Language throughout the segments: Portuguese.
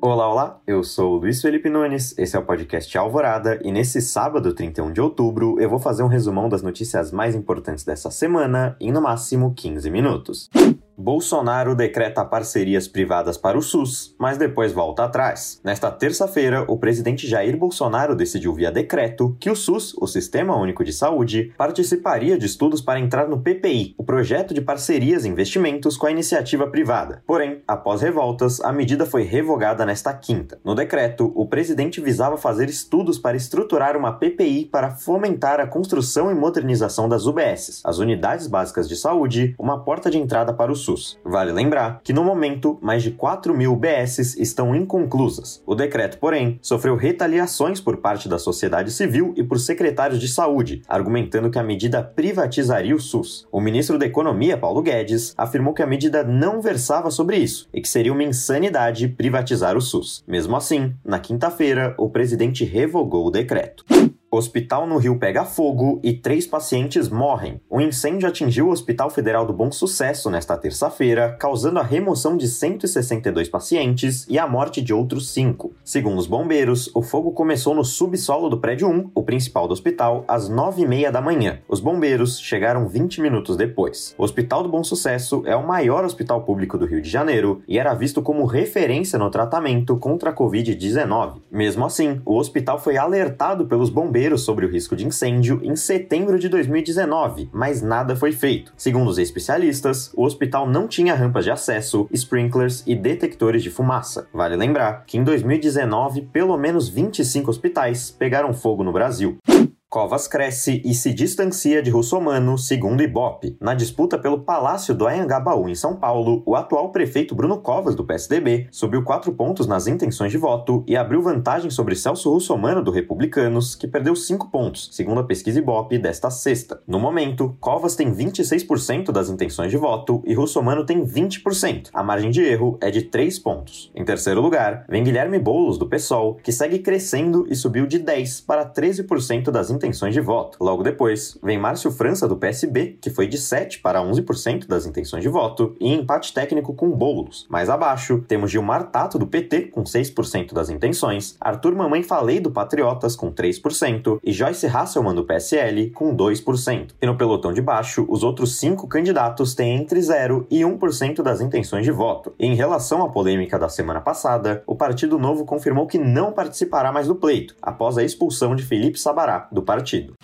Olá, olá, eu sou o Luiz Felipe Nunes, esse é o podcast Alvorada e nesse sábado, 31 de outubro, eu vou fazer um resumão das notícias mais importantes dessa semana em no máximo 15 minutos. Bolsonaro decreta parcerias privadas para o SUS, mas depois volta atrás. Nesta terça-feira, o presidente Jair Bolsonaro decidiu via decreto que o SUS, o Sistema Único de Saúde, participaria de estudos para entrar no PPI, o projeto de parcerias e investimentos com a iniciativa privada. Porém, após revoltas, a medida foi revogada nesta quinta. No decreto, o presidente visava fazer estudos para estruturar uma PPI para fomentar a construção e modernização das UBSs, as unidades básicas de saúde, uma porta de entrada para o SUS. SUS. Vale lembrar que, no momento, mais de 4 mil UBSs estão inconclusas. O decreto, porém, sofreu retaliações por parte da sociedade civil e por secretários de saúde, argumentando que a medida privatizaria o SUS. O ministro da Economia, Paulo Guedes, afirmou que a medida não versava sobre isso e que seria uma insanidade privatizar o SUS. Mesmo assim, na quinta-feira, o presidente revogou o decreto. Hospital no Rio pega fogo e três pacientes morrem. Um incêndio atingiu o Hospital Federal do Bom Sucesso nesta terça-feira, causando a remoção de 162 pacientes e a morte de outros cinco. Segundo os bombeiros, o fogo começou no subsolo do prédio 1, o principal do hospital, às 9h30 da manhã. Os bombeiros chegaram 20 minutos depois. O Hospital do Bom Sucesso é o maior hospital público do Rio de Janeiro e era visto como referência no tratamento contra a Covid-19. Mesmo assim, o hospital foi alertado pelos bombeiros sobre o risco de incêndio em setembro de 2019, mas nada foi feito. Segundo os especialistas, o hospital não tinha rampas de acesso, sprinklers e detectores de fumaça. Vale lembrar que em 2019, pelo menos 25 hospitais pegaram fogo no Brasil. Covas cresce e se distancia de Russomano, segundo Ibope. Na disputa pelo Palácio do Anhangabaú, em São Paulo, o atual prefeito Bruno Covas, do PSDB, subiu quatro pontos nas intenções de voto e abriu vantagem sobre Celso Russomano, do Republicanos, que perdeu cinco pontos, segundo a pesquisa Ibope desta sexta. No momento, Covas tem 26% das intenções de voto e Russomano tem 20%. A margem de erro é de 3 pontos. Em terceiro lugar, vem Guilherme Boulos, do PSOL, que segue crescendo e subiu de 10% para 13% das intenções de voto. Logo depois, vem Márcio França, do PSB, que foi de 7% para 11% das intenções de voto, e empate técnico com Boulos. Mais abaixo, temos Gilmar Tato, do PT, com 6% das intenções, Arthur Mamãe Falei, do Patriotas, com 3%, e Joyce Hasselman, do PSL, com 2%. E no pelotão de baixo, os outros cinco candidatos têm entre 0% e 1% das intenções de voto. E em relação à polêmica da semana passada, o Partido Novo confirmou que não participará mais do pleito, após a expulsão de Felipe Sabará, do partido.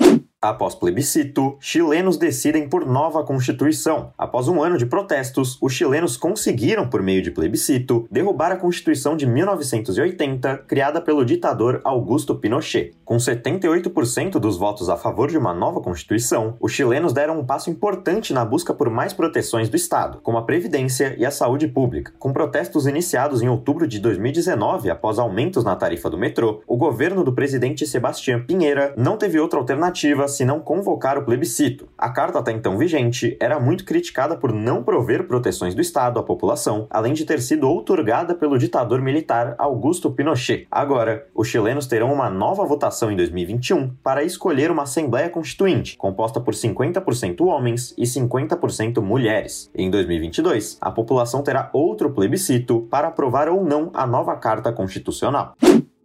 Após plebiscito, chilenos decidem por nova constituição. Após um ano de protestos, os chilenos conseguiram, por meio de plebiscito, derrubar a Constituição de 1980, criada pelo ditador Augusto Pinochet. Com 78% dos votos a favor de uma nova Constituição, os chilenos deram um passo importante na busca por mais proteções do Estado, como a Previdência e a saúde pública. Com protestos iniciados em outubro de 2019, após aumentos na tarifa do metrô, o governo do presidente Sebastião Pinheira não teve outra alternativa se não convocar o plebiscito. A carta até então vigente era muito criticada por não prover proteções do Estado à população, além de ter sido outorgada pelo ditador militar Augusto Pinochet. Agora, os chilenos terão uma nova votação em 2021 para escolher uma Assembleia Constituinte, composta por 50% homens e 50% mulheres. Em 2022, a população terá outro plebiscito para aprovar ou não a nova Carta Constitucional.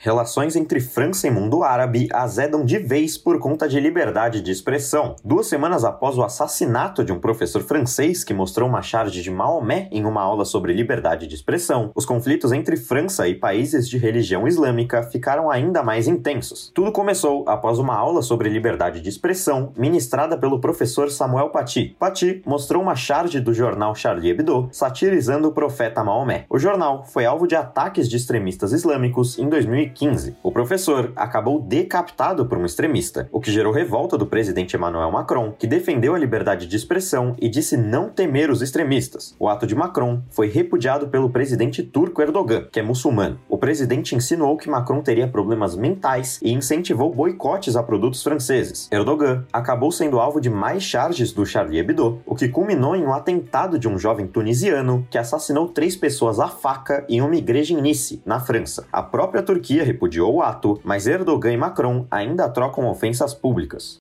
Relações entre França e mundo árabe azedam de vez por conta de liberdade de expressão. Duas semanas após o assassinato de um professor francês que mostrou uma charge de Maomé em uma aula sobre liberdade de expressão, os conflitos entre França e países de religião islâmica ficaram ainda mais intensos. Tudo começou após uma aula sobre liberdade de expressão ministrada pelo professor Samuel Paty. Paty mostrou uma charge do jornal Charlie Hebdo satirizando o profeta Maomé. O jornal foi alvo de ataques de extremistas islâmicos em 2015 2015. O professor acabou decapitado por um extremista, o que gerou revolta do presidente Emmanuel Macron, que defendeu a liberdade de expressão e disse não temer os extremistas. O ato de Macron foi repudiado pelo presidente turco Erdogan, que é muçulmano. O presidente insinuou que Macron teria problemas mentais e incentivou boicotes a produtos franceses. Erdogan acabou sendo alvo de mais charges do Charlie Hebdo, o que culminou em um atentado de um jovem tunisiano que assassinou três pessoas à faca em uma igreja em Nice, na França. A própria Turquia repudiou o ato, mas Erdogan e Macron ainda trocam ofensas públicas.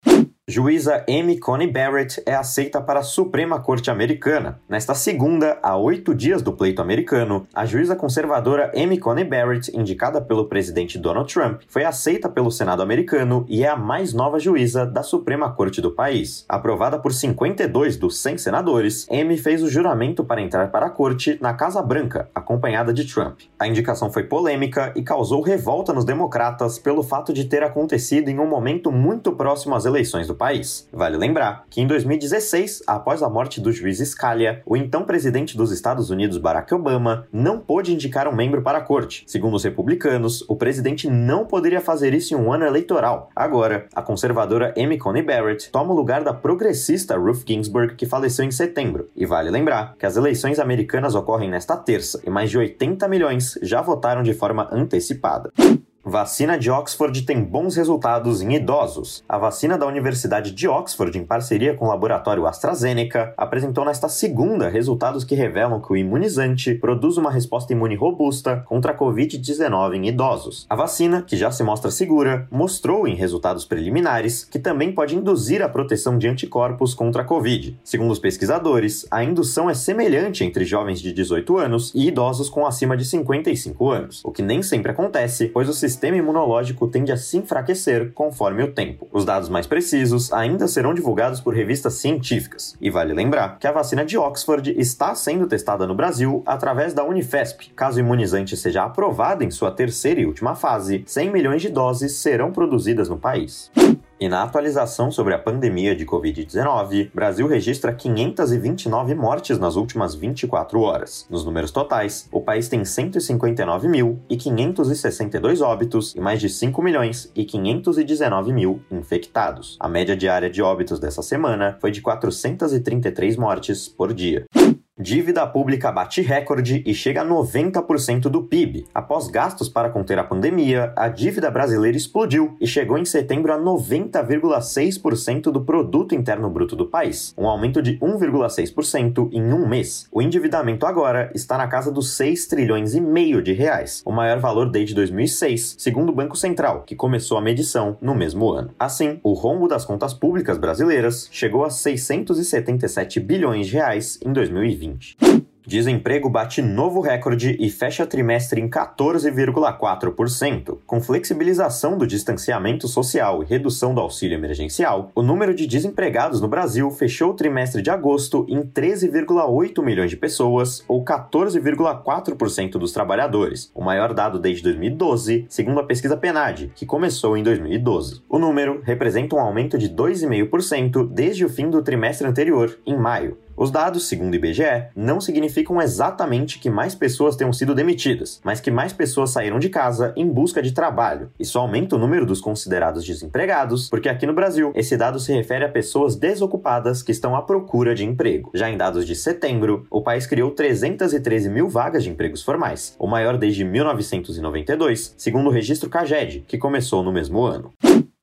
Juíza Amy Coney Barrett é aceita para a Suprema Corte Americana. Nesta segunda, a oito dias do pleito americano, a juíza conservadora Amy Coney Barrett, indicada pelo presidente Donald Trump, foi aceita pelo Senado americano e é a mais nova juíza da Suprema Corte do país. Aprovada por 52 dos 100 senadores, Amy fez o juramento para entrar para a corte na Casa Branca, acompanhada de Trump. A indicação foi polêmica e causou revolta nos democratas pelo fato de ter acontecido em um momento muito próximo às eleições do país. Vale lembrar que em 2016, após a morte do juiz Scalia, o então presidente dos Estados Unidos Barack Obama não pôde indicar um membro para a corte. Segundo os republicanos, o presidente não poderia fazer isso em um ano eleitoral. Agora, a conservadora Amy Coney Barrett toma o lugar da progressista Ruth Ginsburg, que faleceu em setembro. E vale lembrar que as eleições americanas ocorrem nesta terça e mais de 80 milhões já votaram de forma antecipada. Vacina de Oxford tem bons resultados em idosos. A vacina da Universidade de Oxford, em parceria com o laboratório AstraZeneca, apresentou nesta segunda resultados que revelam que o imunizante produz uma resposta imune robusta contra a Covid-19 em idosos. A vacina, que já se mostra segura, mostrou em resultados preliminares que também pode induzir a proteção de anticorpos contra a Covid. Segundo os pesquisadores, a indução é semelhante entre jovens de 18 anos e idosos com acima de 55 anos, o que nem sempre acontece, pois o sistema imunológico tende a se enfraquecer conforme o tempo. Os dados mais precisos ainda serão divulgados por revistas científicas. E vale lembrar que a vacina de Oxford está sendo testada no Brasil através da Unifesp. Caso o imunizante seja aprovado em sua terceira e última fase, 100 milhões de doses serão produzidas no país. E na atualização sobre a pandemia de Covid-19, Brasil registra 529 mortes nas últimas 24 horas. Nos números totais, o país tem 159.562 óbitos e mais de 5 milhões e 519 mil infectados. A média diária de óbitos dessa semana foi de 433 mortes por dia. Dívida pública bate recorde e chega a 90% do PIB. Após gastos para conter a pandemia, a dívida brasileira explodiu e chegou em setembro a 90,6% do produto interno bruto do país, um aumento de 1,6% em um mês. O endividamento agora está na casa dos 6 trilhões e meio de reais, o maior valor desde 2006, segundo o Banco Central, que começou a medição no mesmo ano. Assim, o rombo das contas públicas brasileiras chegou a 677 bilhões de reais em 2020. Desemprego bate novo recorde e fecha trimestre em 14,4%. Com flexibilização do distanciamento social e redução do auxílio emergencial, o número de desempregados no Brasil fechou o trimestre de agosto em 13,8 milhões de pessoas, ou 14,4% dos trabalhadores, o maior dado desde 2012, segundo a pesquisa PNAD, que começou em 2012. O número representa um aumento de 2,5% desde o fim do trimestre anterior, em maio. Os dados, segundo o IBGE, não significam exatamente que mais pessoas tenham sido demitidas, mas que mais pessoas saíram de casa em busca de trabalho. Isso aumenta o número dos considerados desempregados, porque aqui no Brasil, esse dado se refere a pessoas desocupadas que estão à procura de emprego. Já em dados de setembro, o país criou 313 mil vagas de empregos formais, o maior desde 1992, segundo o registro CAGED, que começou no mesmo ano.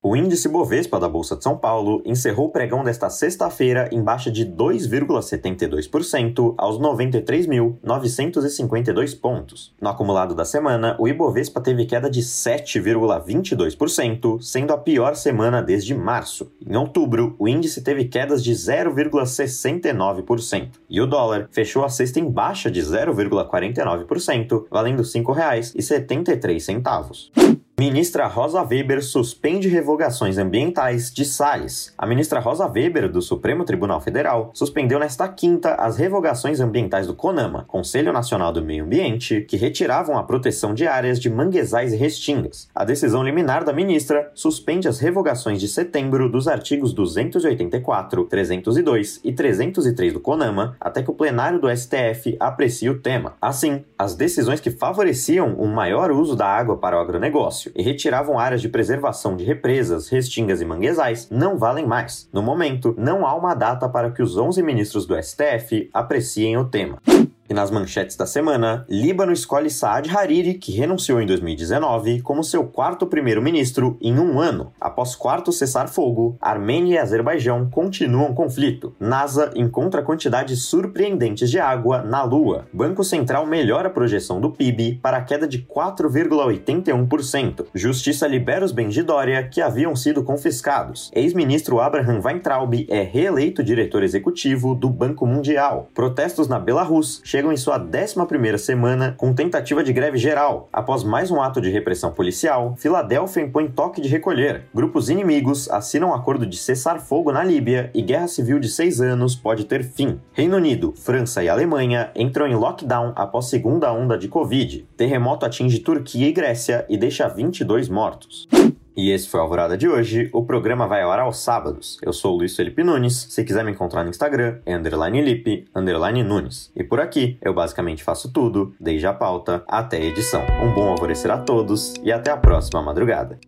O índice Bovespa da Bolsa de São Paulo encerrou o pregão desta sexta-feira em baixa de 2,72% aos 93.952 pontos. No acumulado da semana, o Ibovespa teve queda de 7,22%, sendo a pior semana desde março. Em outubro, o índice teve quedas de 0,69%, e o dólar fechou a sexta em baixa de 0,49%, valendo R$ 5,73. Ministra Rosa Weber suspende revogações ambientais de Salles. A ministra Rosa Weber, do Supremo Tribunal Federal, suspendeu nesta quinta as revogações ambientais do CONAMA, Conselho Nacional do Meio Ambiente, que retiravam a proteção de áreas de manguezais e restingas. A decisão liminar da ministra suspende as revogações de setembro dos artigos 284, 302 e 303 do CONAMA até que o plenário do STF aprecie o tema. Assim, as decisões que favoreciam um maior uso da água para o agronegócio e retiravam áreas de preservação de represas, restingas e manguezais não valem mais. No momento, não há uma data para que os 11 ministros do STF apreciem o tema. E nas manchetes da semana, Líbano escolhe Saad Hariri, que renunciou em 2019, como seu quarto primeiro-ministro em um ano. Após quarto cessar-fogo, Armênia e Azerbaijão continuam conflito. NASA encontra quantidades surpreendentes de água na Lua. Banco Central melhora a projeção do PIB para queda de 4,81%. Justiça libera os bens de Dória que haviam sido confiscados. Ex-ministro Abraham Weintraub é reeleito diretor executivo do Banco Mundial. Protestos na Belarus chegam em sua 11ª semana com tentativa de greve geral. Após mais um ato de repressão policial, Filadélfia impõe toque de recolher. Grupos inimigos assinam um acordo de cessar fogo na Líbia e guerra civil de seis anos pode ter fim. Reino Unido, França e Alemanha entram em lockdown após segunda onda de Covid. Terremoto atinge Turquia e Grécia e deixa 22 mortos. E esse foi a Alvorada de hoje. O programa vai ao ar aos sábados. Eu sou o Luiz Felipe Nunes. Se quiser me encontrar no Instagram, é underline Lipe, underline Nunes. E por aqui, eu basicamente faço tudo, desde a pauta até a edição. Um bom alvorecer a todos e até a próxima madrugada.